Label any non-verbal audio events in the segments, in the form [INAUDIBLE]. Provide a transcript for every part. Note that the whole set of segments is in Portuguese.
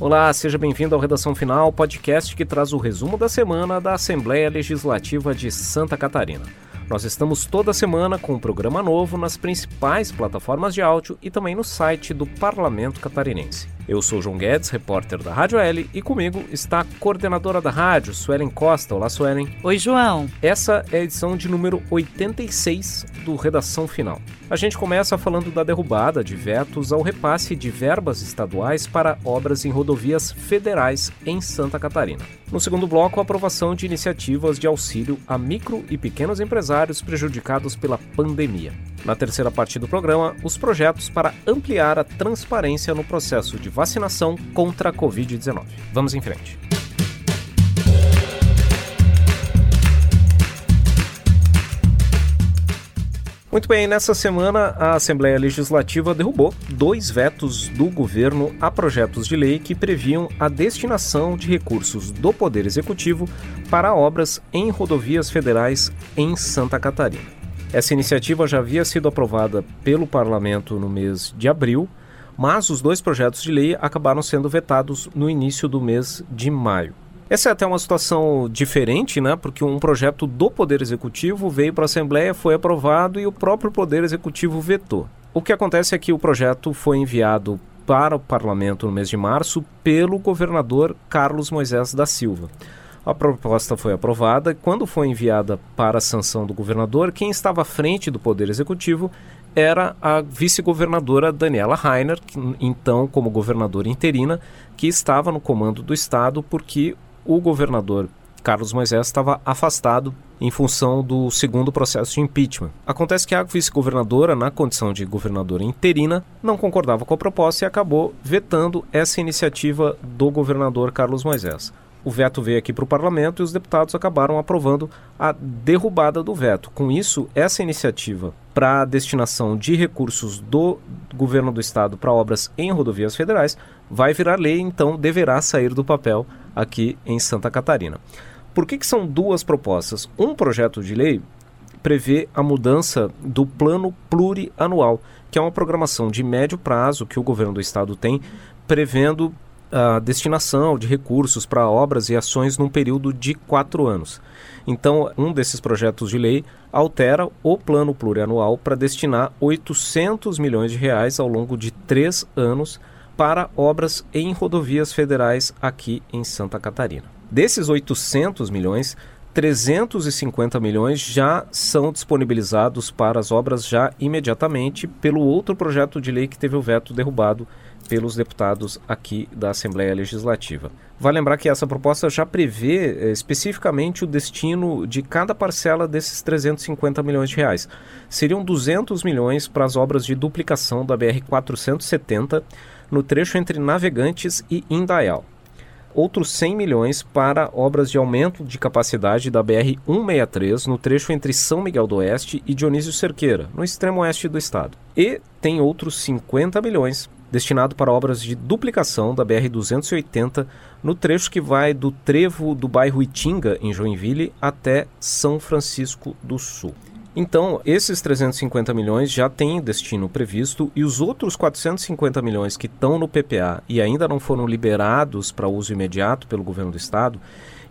Olá, seja bem-vindo ao Redação Final, podcast que traz o resumo da semana da Assembleia Legislativa de Santa Catarina. Nós estamos toda semana com um programa novo nas principais plataformas de áudio e também no site do Parlamento Catarinense. Eu sou João Guedes, repórter da Rádio L, e comigo está a coordenadora da rádio, Suelen Costa. Olá, Suelen. Oi, João. Essa é a edição de número 86 do Redação Final. A gente começa falando da derrubada de vetos ao repasse de verbas estaduais para obras em rodovias federais em Santa Catarina. No segundo bloco, a aprovação de iniciativas de auxílio a micro e pequenos empresários prejudicados pela pandemia. Na terceira parte do programa, os projetos para ampliar a transparência no processo de vacinação contra a Covid-19. Vamos em frente. Muito bem, nessa semana a Assembleia Legislativa derrubou dois vetos do governo a projetos de lei que previam a destinação de recursos do Poder Executivo para obras em rodovias federais em Santa Catarina. Essa iniciativa já havia sido aprovada pelo parlamento no mês de abril, mas os dois projetos de lei acabaram sendo vetados no início do mês de maio. Essa é até uma situação diferente, né? Porque um projeto do Poder Executivo veio para a Assembleia, foi aprovado e o próprio Poder Executivo vetou. O que acontece é que o projeto foi enviado para o parlamento no mês de março pelo governador Carlos Moisés da Silva. A proposta foi aprovada quando foi enviada para a sanção do governador, quem estava à frente do Poder Executivo era a vice-governadora Daniela Rainer, que, então como governadora interina, que estava no comando do Estado porque o governador Carlos Moisés estava afastado em função do segundo processo de impeachment. Acontece que a vice-governadora, na condição de governadora interina, não concordava com a proposta e acabou vetando essa iniciativa do governador Carlos Moisés o veto veio aqui para o parlamento e os deputados acabaram aprovando a derrubada do veto. Com isso, essa iniciativa para a destinação de recursos do governo do estado para obras em rodovias federais vai virar lei, então deverá sair do papel aqui em Santa Catarina. Por que, que são duas propostas? Um projeto de lei prevê a mudança do plano plurianual, que é uma programação de médio prazo que o governo do estado tem, prevendo a destinação de recursos para obras e ações num período de quatro anos. Então, um desses projetos de lei altera o plano plurianual para destinar 800 milhões de reais ao longo de três anos para obras em rodovias federais aqui em Santa Catarina. Desses 800 milhões, 350 milhões já são disponibilizados para as obras já imediatamente pelo outro projeto de lei que teve o veto derrubado pelos deputados aqui da Assembleia Legislativa. Vale lembrar que essa proposta já prevê eh, especificamente o destino de cada parcela desses 350 milhões de reais. Seriam 200 milhões para as obras de duplicação da BR 470 no trecho entre Navegantes e Indaial. Outros 100 milhões para obras de aumento de capacidade da BR 163 no trecho entre São Miguel do Oeste e Dionísio Cerqueira, no extremo oeste do estado. E tem outros 50 milhões destinado para obras de duplicação da BR-280 no trecho que vai do trevo do bairro Itinga, em Joinville, até São Francisco do Sul. Então, esses 350 milhões já têm destino previsto e os outros 450 milhões que estão no PPA e ainda não foram liberados para uso imediato pelo governo do estado,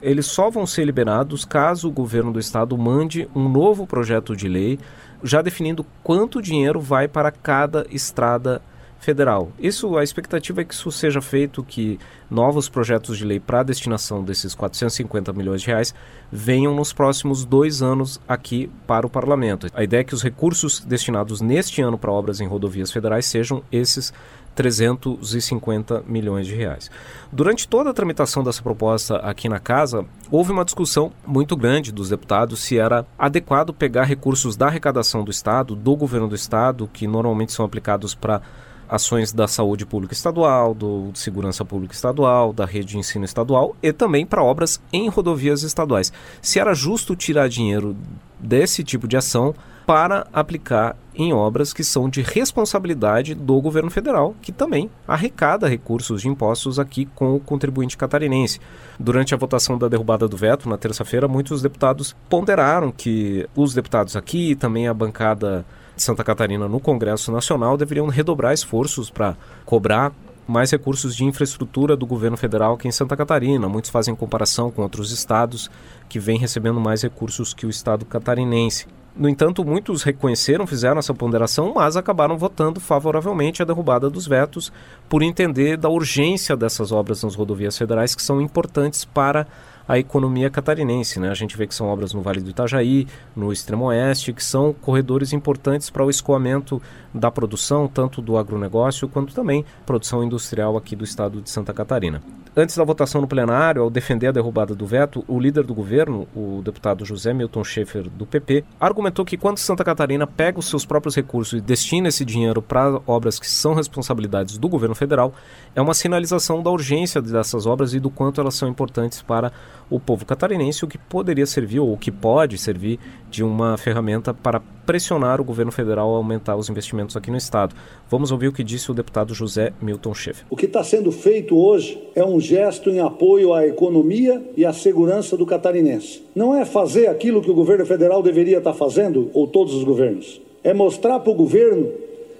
eles só vão ser liberados caso o governo do estado mande um novo projeto de lei já definindo quanto dinheiro vai para cada estrada federal. Isso, a expectativa é que isso seja feito, que novos projetos de lei para a destinação desses 450 milhões de reais venham nos próximos dois anos aqui para o parlamento. A ideia é que os recursos destinados neste ano para obras em rodovias federais sejam esses 350 milhões de reais. Durante toda a tramitação dessa proposta aqui na casa, houve uma discussão muito grande dos deputados se era adequado pegar recursos da arrecadação do Estado, do governo do Estado, que normalmente são aplicados para ações da saúde pública estadual, do segurança pública estadual, da rede de ensino estadual e também para obras em rodovias estaduais. Se era justo tirar dinheiro desse tipo de ação para aplicar em obras que são de responsabilidade do governo federal, que também arrecada recursos de impostos aqui com o contribuinte catarinense. Durante a votação da derrubada do veto, na terça-feira, muitos deputados ponderaram que os deputados aqui também a bancada de Santa Catarina no Congresso Nacional deveriam redobrar esforços para cobrar mais recursos de infraestrutura do governo federal que em Santa Catarina. Muitos fazem comparação com outros estados que vêm recebendo mais recursos que o estado catarinense. No entanto, muitos reconheceram, fizeram essa ponderação, mas acabaram votando favoravelmente a derrubada dos vetos por entender da urgência dessas obras nas rodovias federais que são importantes para a economia catarinense. Né? A gente vê que são obras no Vale do Itajaí, no Extremo Oeste, que são corredores importantes para o escoamento da produção, tanto do agronegócio quanto também produção industrial aqui do estado de Santa Catarina. Antes da votação no plenário, ao defender a derrubada do veto, o líder do governo, o deputado José Milton Schaefer, do PP, argumentou que quando Santa Catarina pega os seus próprios recursos e destina esse dinheiro para obras que são responsabilidades do governo federal, é uma sinalização da urgência dessas obras e do quanto elas são importantes para o povo catarinense, o que poderia servir, ou o que pode servir, de uma ferramenta para pressionar o governo federal a aumentar os investimentos aqui no Estado. Vamos ouvir o que disse o deputado José Milton Schaefer. O que está sendo feito hoje é um gesto em apoio à economia e à segurança do catarinense. Não é fazer aquilo que o governo federal deveria estar fazendo, ou todos os governos. É mostrar para o governo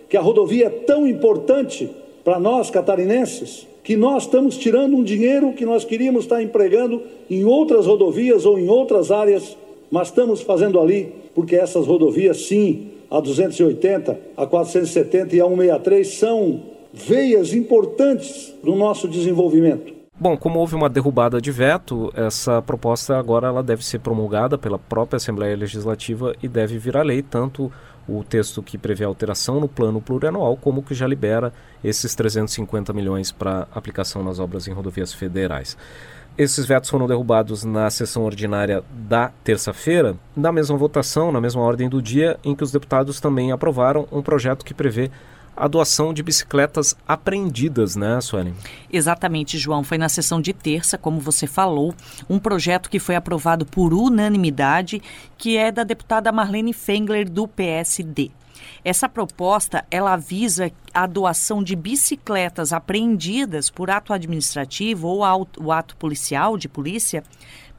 que a rodovia é tão importante para nós catarinenses que nós estamos tirando um dinheiro que nós queríamos estar empregando em outras rodovias ou em outras áreas, mas estamos fazendo ali porque essas rodovias, sim, a 280, a 470 e a 163 são veias importantes do nosso desenvolvimento. Bom, como houve uma derrubada de veto, essa proposta agora ela deve ser promulgada pela própria Assembleia Legislativa e deve virar lei, tanto o texto que prevê alteração no plano plurianual, como que já libera esses 350 milhões para aplicação nas obras em rodovias federais. Esses vetos foram derrubados na sessão ordinária da terça-feira, na mesma votação, na mesma ordem do dia, em que os deputados também aprovaram um projeto que prevê a doação de bicicletas apreendidas, né, Suelen? Exatamente, João. Foi na sessão de terça, como você falou, um projeto que foi aprovado por unanimidade, que é da deputada Marlene Fengler, do PSD. Essa proposta, ela visa a doação de bicicletas apreendidas por ato administrativo ou o ato policial de polícia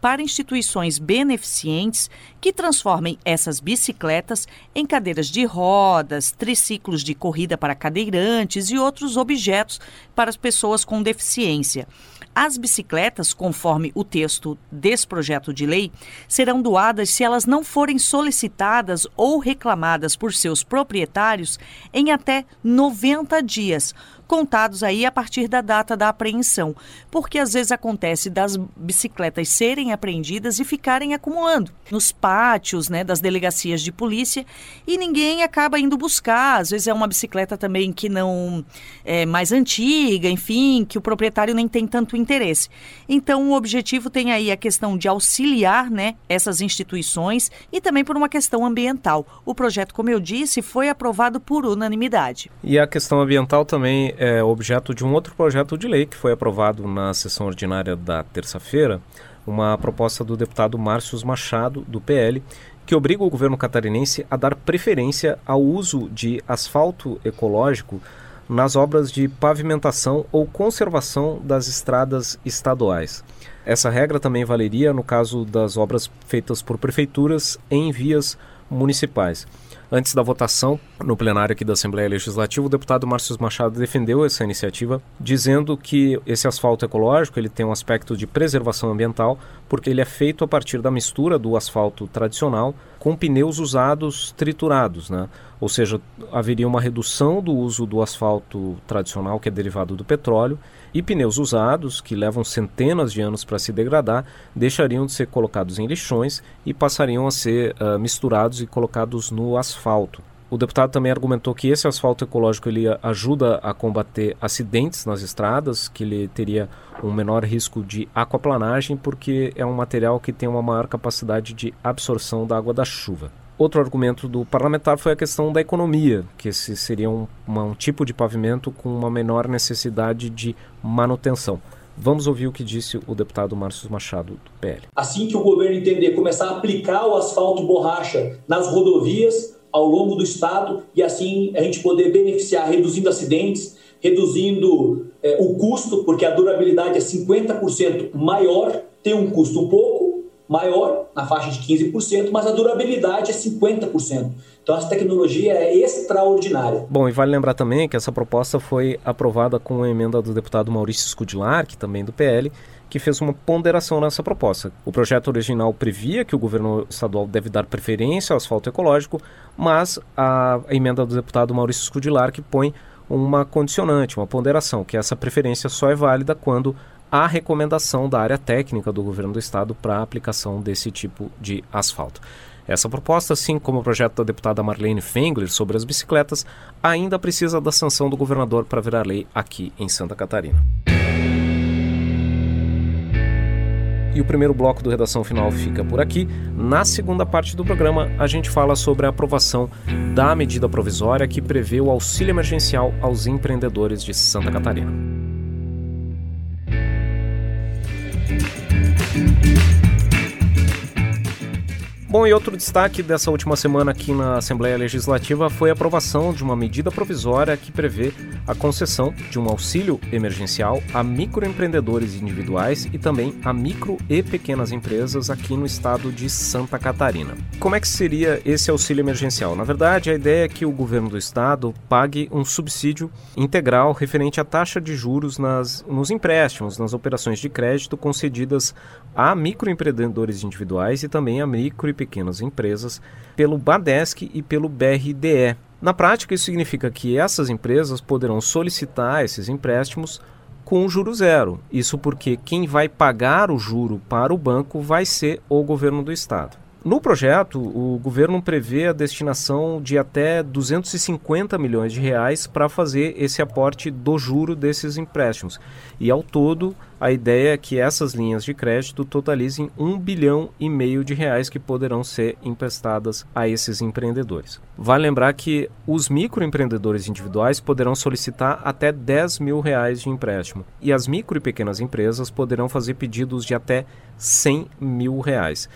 para instituições beneficentes que transformem essas bicicletas em cadeiras de rodas, triciclos de corrida para cadeirantes e outros objetos para as pessoas com deficiência. As bicicletas, conforme o texto desse projeto de lei, serão doadas se elas não forem solicitadas ou reclamadas por seus proprietários em até 90 dias, contados aí a partir da data da apreensão, porque às vezes acontece das bicicletas serem apreendidas e ficarem acumulando nos pátios, né, das delegacias de polícia e ninguém acaba indo buscar. Às vezes é uma bicicleta também que não é mais antiga, enfim, que o proprietário nem tem tanto interesse. Então o objetivo tem aí a questão de auxiliar, né, essas instituições e também por uma questão ambiental. O projeto, como eu disse, foi aprovado por unanimidade. E a questão ambiental também é objeto de um outro projeto de lei que foi aprovado na sessão ordinária da terça-feira, uma proposta do deputado Márcio Machado, do PL, que obriga o governo catarinense a dar preferência ao uso de asfalto ecológico nas obras de pavimentação ou conservação das estradas estaduais. Essa regra também valeria no caso das obras feitas por prefeituras em vias municipais. Antes da votação, no plenário aqui da Assembleia Legislativa, o deputado Márcio Machado defendeu essa iniciativa, dizendo que esse asfalto ecológico ele tem um aspecto de preservação ambiental, porque ele é feito a partir da mistura do asfalto tradicional com pneus usados triturados, né? Ou seja, haveria uma redução do uso do asfalto tradicional, que é derivado do petróleo, e pneus usados, que levam centenas de anos para se degradar, deixariam de ser colocados em lixões e passariam a ser uh, misturados e colocados no asfalto. O deputado também argumentou que esse asfalto ecológico ele ajuda a combater acidentes nas estradas, que ele teria um menor risco de aquaplanagem, porque é um material que tem uma maior capacidade de absorção da água da chuva. Outro argumento do parlamentar foi a questão da economia, que esse seria um, uma, um tipo de pavimento com uma menor necessidade de manutenção. Vamos ouvir o que disse o deputado Márcio Machado, do PL. Assim que o governo entender, começar a aplicar o asfalto borracha nas rodovias ao longo do estado e assim a gente poder beneficiar, reduzindo acidentes, reduzindo é, o custo, porque a durabilidade é 50% maior, tem um custo um pouco maior, na faixa de 15%, mas a durabilidade é 50%. Então, essa tecnologia é extraordinária. Bom, e vale lembrar também que essa proposta foi aprovada com a emenda do deputado Maurício Scudilar, que também do PL, que fez uma ponderação nessa proposta. O projeto original previa que o governo estadual deve dar preferência ao asfalto ecológico, mas a emenda do deputado Maurício Scudilar que põe uma condicionante, uma ponderação, que essa preferência só é válida quando há recomendação da área técnica do governo do estado para a aplicação desse tipo de asfalto. Essa proposta, assim como o projeto da deputada Marlene Fengler sobre as bicicletas, ainda precisa da sanção do governador para virar lei aqui em Santa Catarina. E o primeiro bloco do Redação Final fica por aqui. Na segunda parte do programa, a gente fala sobre a aprovação da medida provisória que prevê o auxílio emergencial aos empreendedores de Santa Catarina. Thank you. Bom, e outro destaque dessa última semana aqui na Assembleia Legislativa foi a aprovação de uma medida provisória que prevê a concessão de um auxílio emergencial a microempreendedores individuais e também a micro e pequenas empresas aqui no estado de Santa Catarina. Como é que seria esse auxílio emergencial? Na verdade, a ideia é que o governo do estado pague um subsídio integral referente à taxa de juros nas, nos empréstimos, nas operações de crédito concedidas a microempreendedores individuais e também a micro e pequenas empresas pelo BADESC e pelo BRDE. Na prática, isso significa que essas empresas poderão solicitar esses empréstimos com juro zero. Isso porque quem vai pagar o juro para o banco vai ser o governo do estado. No projeto, o governo prevê a destinação de até 250 milhões de reais para fazer esse aporte do juro desses empréstimos. E ao todo, a ideia é que essas linhas de crédito totalizem um bilhão e meio de reais que poderão ser emprestadas a esses empreendedores. Vale lembrar que os microempreendedores individuais poderão solicitar até 10 mil reais de empréstimo e as micro e pequenas empresas poderão fazer pedidos de até 100 mil reais.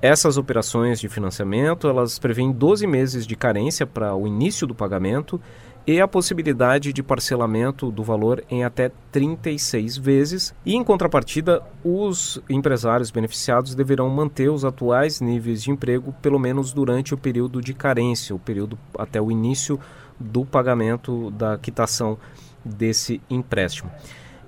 Essas operações de financiamento, elas prevêem 12 meses de carência para o início do pagamento e a possibilidade de parcelamento do valor em até 36 vezes. E em contrapartida, os empresários beneficiados deverão manter os atuais níveis de emprego pelo menos durante o período de carência, o período até o início do pagamento da quitação desse empréstimo.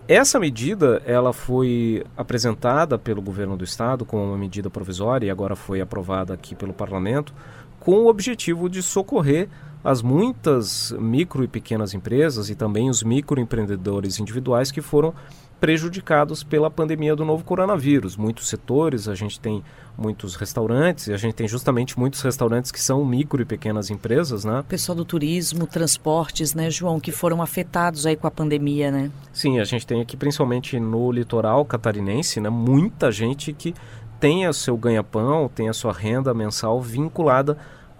Essa medida ela foi apresentada pelo governo do estado como uma medida provisória e agora foi aprovada aqui pelo parlamento com o objetivo de socorrer as muitas micro e pequenas empresas e também os microempreendedores individuais que foram prejudicados pela pandemia do novo coronavírus. Muitos setores, a gente tem muitos restaurantes, e a gente tem justamente muitos restaurantes que são micro e pequenas empresas, né? Pessoal do turismo, transportes, né, João, que foram afetados aí com a pandemia, né? Sim, a gente tem aqui principalmente no litoral catarinense, né, muita gente que tem o seu ganha-pão, tem a sua renda mensal vinculada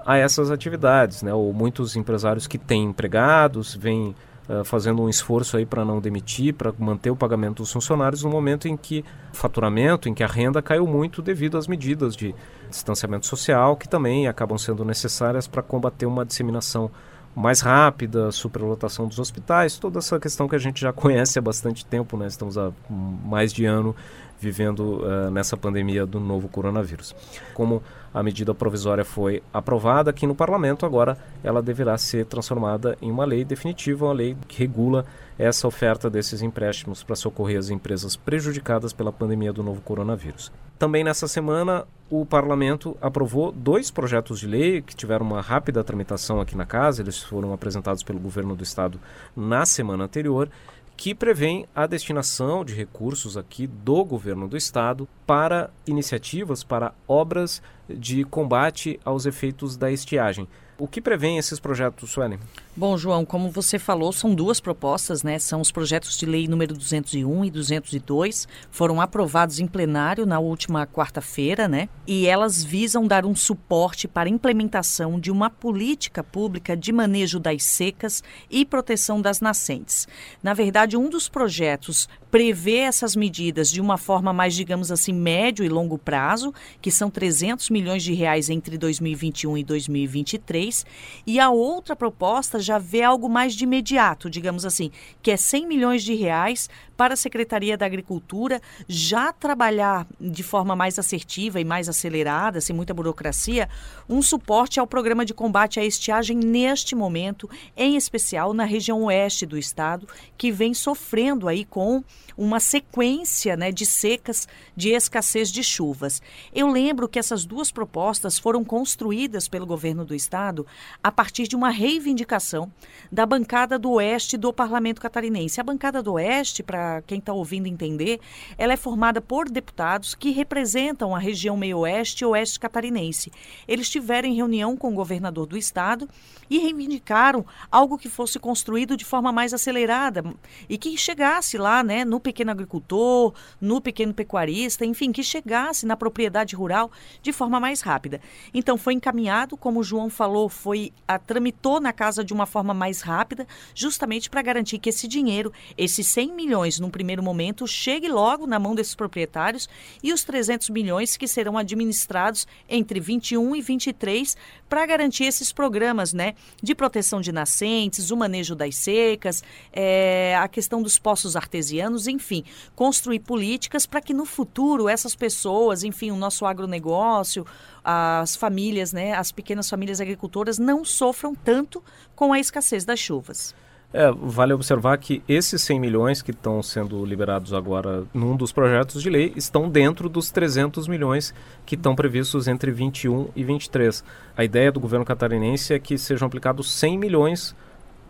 a essas atividades, né? Ou muitos empresários que têm empregados, vêm uh, fazendo um esforço aí para não demitir, para manter o pagamento dos funcionários no momento em que o faturamento, em que a renda caiu muito devido às medidas de distanciamento social que também acabam sendo necessárias para combater uma disseminação mais rápida, superlotação dos hospitais, toda essa questão que a gente já [LAUGHS] conhece há bastante tempo, né? Estamos há mais de ano vivendo uh, nessa pandemia do novo coronavírus. Como a medida provisória foi aprovada aqui no parlamento, agora ela deverá ser transformada em uma lei definitiva, uma lei que regula essa oferta desses empréstimos para socorrer as empresas prejudicadas pela pandemia do novo coronavírus. Também nessa semana, o parlamento aprovou dois projetos de lei que tiveram uma rápida tramitação aqui na casa, eles foram apresentados pelo governo do estado na semana anterior que prevêem a destinação de recursos aqui do governo do estado para iniciativas, para obras de combate aos efeitos da estiagem. O que prevêem esses projetos, Suelen? Bom, João, como você falou, são duas propostas, né? São os projetos de lei número 201 e 202, foram aprovados em plenário na última quarta-feira, né? E elas visam dar um suporte para a implementação de uma política pública de manejo das secas e proteção das nascentes. Na verdade, um dos projetos prevê essas medidas de uma forma mais, digamos assim, médio e longo prazo, que são 300 milhões de reais entre 2021 e 2023, e a outra proposta já vê algo mais de imediato, digamos assim, que é 100 milhões de reais para a Secretaria da Agricultura já trabalhar de forma mais assertiva e mais acelerada, sem muita burocracia, um suporte ao programa de combate à estiagem neste momento, em especial na região oeste do estado, que vem sofrendo aí com uma sequência né, de secas, de escassez de chuvas. Eu lembro que essas duas propostas foram construídas pelo governo do estado a partir de uma reivindicação da bancada do Oeste do Parlamento Catarinense. A bancada do Oeste, para quem está ouvindo entender, ela é formada por deputados que representam a região meio-oeste e oeste catarinense. Eles tiveram reunião com o governador do estado e reivindicaram algo que fosse construído de forma mais acelerada e que chegasse lá, né, no pequeno agricultor, no pequeno pecuarista, enfim, que chegasse na propriedade rural de forma mais rápida. Então foi encaminhado, como o João falou, foi a, tramitou na casa de uma forma mais rápida, justamente para garantir que esse dinheiro, esses 100 milhões no primeiro momento, chegue logo na mão desses proprietários e os 300 milhões que serão administrados entre 21 e 23 para garantir esses programas, né, de proteção de nascentes, o manejo das secas, é, a questão dos poços artesianos, enfim, construir políticas para que no futuro essas pessoas, enfim, o nosso agronegócio, as famílias, né, as pequenas famílias agricultoras não sofram tanto com a escassez das chuvas. É, vale observar que esses 100 milhões que estão sendo liberados agora num dos projetos de lei estão dentro dos 300 milhões que estão previstos entre 21 e 23. A ideia do governo catarinense é que sejam aplicados 100 milhões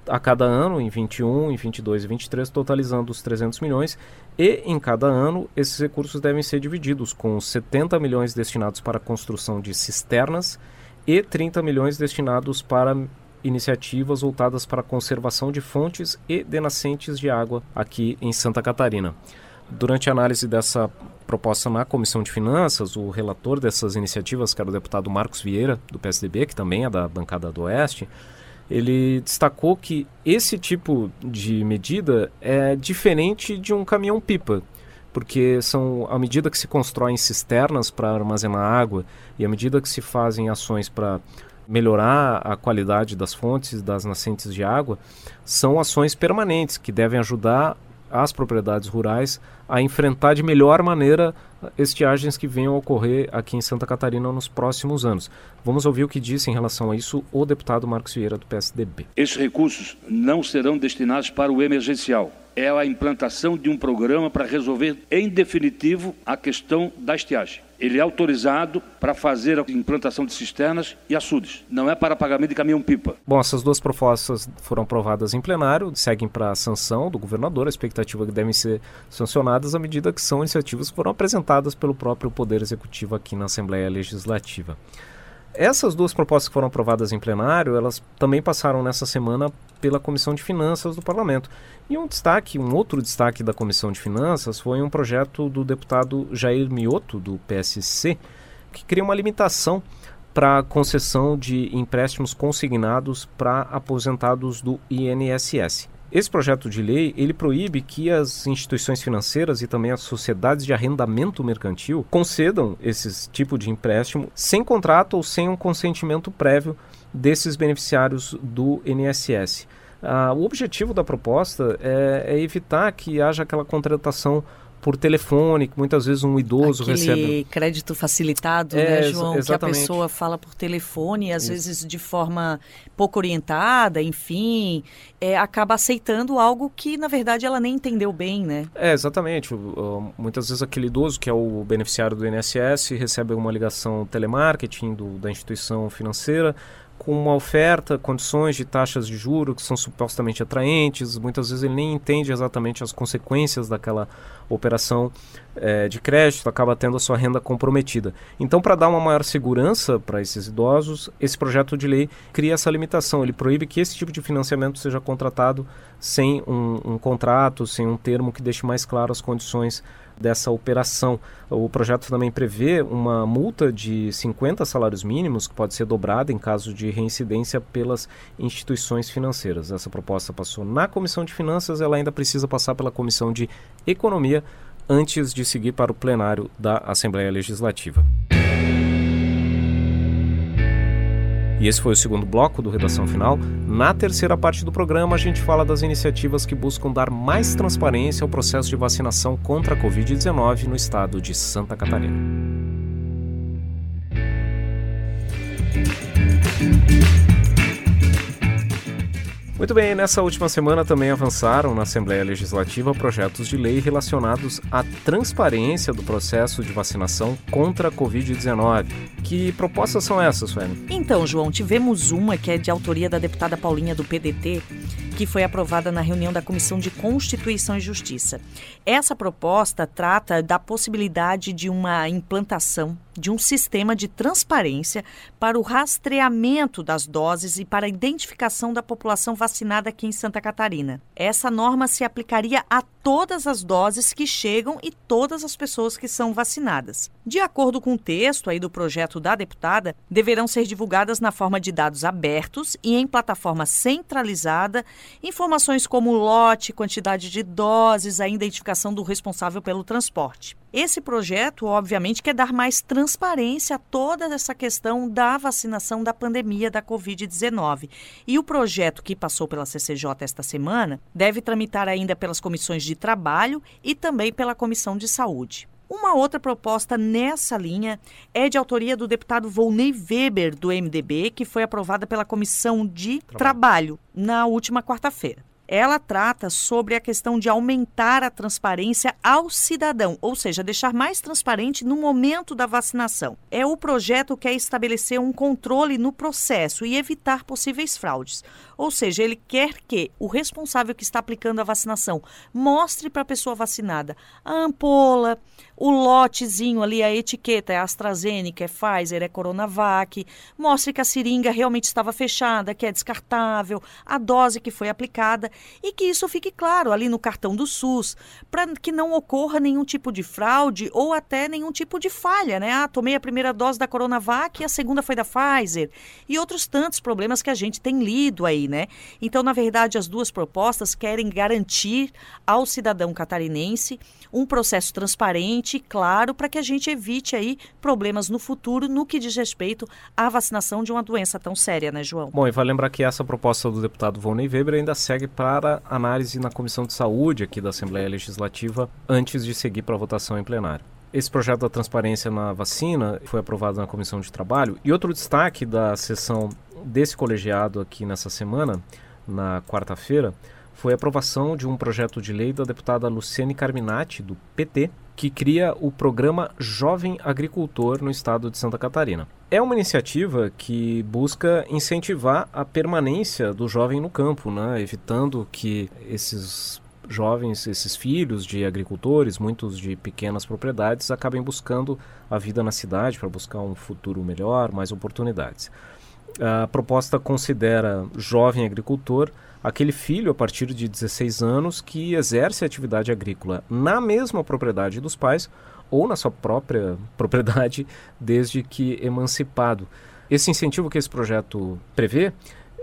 a cada ano, em 21, em 22 e 23, totalizando os 300 milhões, e em cada ano esses recursos devem ser divididos, com 70 milhões destinados para a construção de cisternas e 30 milhões destinados para iniciativas voltadas para a conservação de fontes e de nascentes de água aqui em Santa Catarina. Durante a análise dessa proposta na Comissão de Finanças, o relator dessas iniciativas, que era o deputado Marcos Vieira, do PSDB, que também é da bancada do Oeste, ele destacou que esse tipo de medida é diferente de um caminhão-pipa, porque são à medida que se constroem cisternas para armazenar água e à medida que se fazem ações para melhorar a qualidade das fontes das nascentes de água, são ações permanentes que devem ajudar as propriedades rurais a enfrentar de melhor maneira estiagens que venham a ocorrer aqui em Santa Catarina nos próximos anos. Vamos ouvir o que disse em relação a isso o deputado Marcos Vieira, do PSDB. Esses recursos não serão destinados para o emergencial. É a implantação de um programa para resolver, em definitivo, a questão da estiagem. Ele é autorizado para fazer a implantação de cisternas e açudes. Não é para pagamento de caminhão-pipa. Bom, essas duas propostas foram aprovadas em plenário, seguem para a sanção do governador. A expectativa é que devem ser sancionadas à medida que são iniciativas que foram apresentadas pelo próprio Poder Executivo aqui na Assembleia Legislativa. Essas duas propostas que foram aprovadas em plenário, elas também passaram nessa semana pela Comissão de Finanças do Parlamento. E um destaque, um outro destaque da Comissão de Finanças foi um projeto do deputado Jair Mioto, do PSC, que cria uma limitação para concessão de empréstimos consignados para aposentados do INSS. Esse projeto de lei ele proíbe que as instituições financeiras e também as sociedades de arrendamento mercantil concedam esse tipo de empréstimo sem contrato ou sem um consentimento prévio desses beneficiários do INSS. Ah, o objetivo da proposta é, é, evitar que haja aquela contratação por telefone, que muitas vezes um idoso Aquele recebe. crédito facilitado, é, né, João? Exatamente. Que a pessoa fala por telefone, às Isso. vezes de forma pouco orientada, enfim, é, acaba aceitando algo que, na verdade, ela nem entendeu bem, né? É, exatamente. muitas vezes aquele idoso, que é o beneficiário do INSS, recebe uma ligação telemarketing do, da instituição financeira com uma oferta, condições de taxas de juro que são supostamente atraentes, muitas vezes ele nem entende exatamente as consequências daquela operação é, de crédito, acaba tendo a sua renda comprometida. Então, para dar uma maior segurança para esses idosos, esse projeto de lei cria essa limitação. Ele proíbe que esse tipo de financiamento seja contratado sem um, um contrato, sem um termo que deixe mais claro as condições dessa operação. O projeto também prevê uma multa de 50 salários mínimos, que pode ser dobrada em caso de reincidência pelas instituições financeiras. Essa proposta passou na Comissão de Finanças, ela ainda precisa passar pela Comissão de Economia antes de seguir para o plenário da Assembleia Legislativa. E esse foi o segundo bloco do Redação Final. Na terceira parte do programa, a gente fala das iniciativas que buscam dar mais transparência ao processo de vacinação contra a Covid-19 no estado de Santa Catarina. Muito bem, nessa última semana também avançaram na Assembleia Legislativa projetos de lei relacionados à transparência do processo de vacinação contra a Covid-19. Que propostas são essas, Suene? Então, João, tivemos uma que é de autoria da deputada Paulinha do PDT, que foi aprovada na reunião da Comissão de Constituição e Justiça. Essa proposta trata da possibilidade de uma implantação de um sistema de transparência para o rastreamento das doses e para a identificação da população vacinada aqui em Santa Catarina. Essa norma se aplicaria a todas as doses que chegam e todas as pessoas que são vacinadas. De acordo com o texto aí do projeto da deputada, deverão ser divulgadas na forma de dados abertos e em plataforma centralizada informações como lote, quantidade de doses, a identificação do responsável pelo transporte. Esse projeto, obviamente, quer dar mais transparência a toda essa questão da vacinação da pandemia da Covid-19. E o projeto que passou pela CCJ esta semana deve tramitar ainda pelas comissões de trabalho e também pela comissão de saúde. Uma outra proposta nessa linha é de autoria do deputado Volney Weber, do MDB, que foi aprovada pela Comissão de Trabalho, Trabalho na última quarta-feira ela trata sobre a questão de aumentar a transparência ao cidadão, ou seja, deixar mais transparente no momento da vacinação. É o projeto que quer estabelecer um controle no processo e evitar possíveis fraudes. Ou seja, ele quer que o responsável que está aplicando a vacinação mostre para a pessoa vacinada a ampola, o lotezinho ali, a etiqueta é AstraZeneca, é Pfizer, é Coronavac, mostre que a seringa realmente estava fechada, que é descartável, a dose que foi aplicada e que isso fique claro ali no cartão do SUS, para que não ocorra nenhum tipo de fraude ou até nenhum tipo de falha, né? Ah, tomei a primeira dose da Coronavac e a segunda foi da Pfizer e outros tantos problemas que a gente tem lido aí, né? Então, na verdade, as duas propostas querem garantir ao cidadão catarinense um processo transparente e claro para que a gente evite aí problemas no futuro no que diz respeito à vacinação de uma doença tão séria, né, João? Bom, e vai lembrar que essa proposta do deputado Volney Weber ainda segue para análise na Comissão de Saúde aqui da Assembleia Legislativa antes de seguir para votação em plenário. Esse projeto da transparência na vacina foi aprovado na Comissão de Trabalho. E outro destaque da sessão desse colegiado aqui nessa semana, na quarta-feira, foi a aprovação de um projeto de lei da deputada Luciane Carminati, do PT, que cria o programa Jovem Agricultor no estado de Santa Catarina. É uma iniciativa que busca incentivar a permanência do jovem no campo, né? evitando que esses jovens, esses filhos de agricultores, muitos de pequenas propriedades, acabem buscando a vida na cidade para buscar um futuro melhor, mais oportunidades. A proposta considera jovem agricultor aquele filho a partir de 16 anos que exerce atividade agrícola na mesma propriedade dos pais ou na sua própria [LAUGHS] propriedade desde que emancipado. Esse incentivo que esse projeto prevê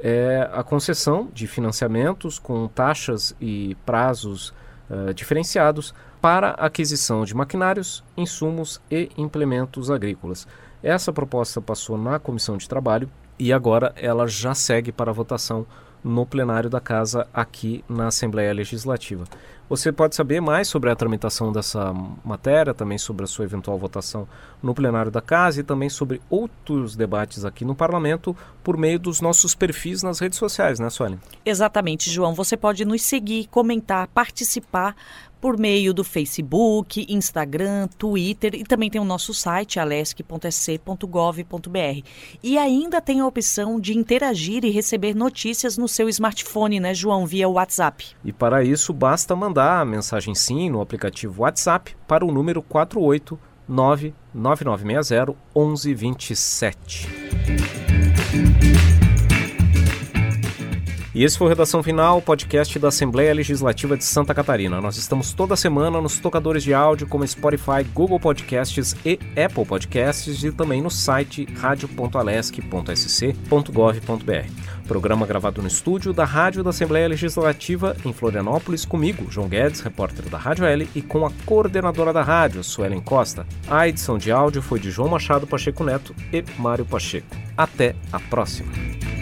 é a concessão de financiamentos com taxas e prazos uh, diferenciados para aquisição de maquinários, insumos e implementos agrícolas. Essa proposta passou na Comissão de Trabalho e agora ela já segue para votação no plenário da Casa aqui na Assembleia Legislativa. Você pode saber mais sobre a tramitação dessa matéria, também sobre a sua eventual votação no plenário da Casa e também sobre outros debates aqui no Parlamento por meio dos nossos perfis nas redes sociais, né, Sueli? Exatamente, João. Você pode nos seguir, comentar, participar por meio do Facebook, Instagram, Twitter e também tem o nosso site alesc.sc.gov.br. E ainda tem a opção de interagir e receber notícias no seu smartphone, né, João, via WhatsApp. E para isso basta mandar a mensagem sim no aplicativo WhatsApp para o número 489 9960 1127. E esse foi o Redação Final, podcast da Assembleia Legislativa de Santa Catarina. Nós estamos toda semana nos tocadores de áudio como Spotify, Google Podcasts e Apple Podcasts e também no site radio.alesc.sc.gov.br. Programa gravado no estúdio da Rádio da Assembleia Legislativa em Florianópolis comigo, João Guedes, repórter da Rádio L, e com a coordenadora da rádio, Suelen Costa. A edição de áudio foi de João Machado Pacheco Neto e Mário Pacheco. Até a próxima!